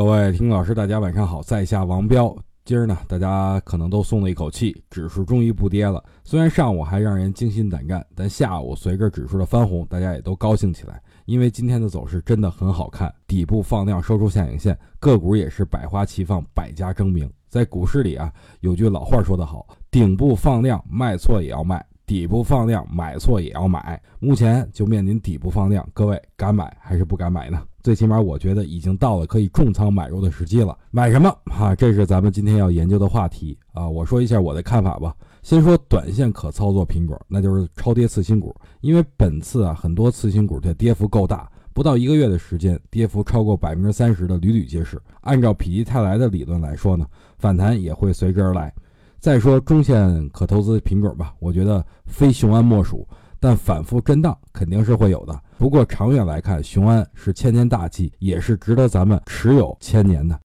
各位听老师，大家晚上好，在下王彪。今儿呢，大家可能都松了一口气，指数终于不跌了。虽然上午还让人惊心胆战，但下午随着指数的翻红，大家也都高兴起来，因为今天的走势真的很好看，底部放量收出下影线，个股也是百花齐放，百家争鸣。在股市里啊，有句老话说得好，顶部放量，卖错也要卖。底部放量，买错也要买。目前就面临底部放量，各位敢买还是不敢买呢？最起码我觉得已经到了可以重仓买入的时机了。买什么？哈，这是咱们今天要研究的话题啊。我说一下我的看法吧。先说短线可操作品种，那就是超跌次新股。因为本次啊，很多次新股的跌幅够大，不到一个月的时间，跌幅超过百分之三十的屡屡皆是。按照否极泰来的理论来说呢，反弹也会随之而来。再说中线可投资品种吧，我觉得非雄安莫属，但反复震荡肯定是会有的。不过长远来看，雄安是千年大计，也是值得咱们持有千年的。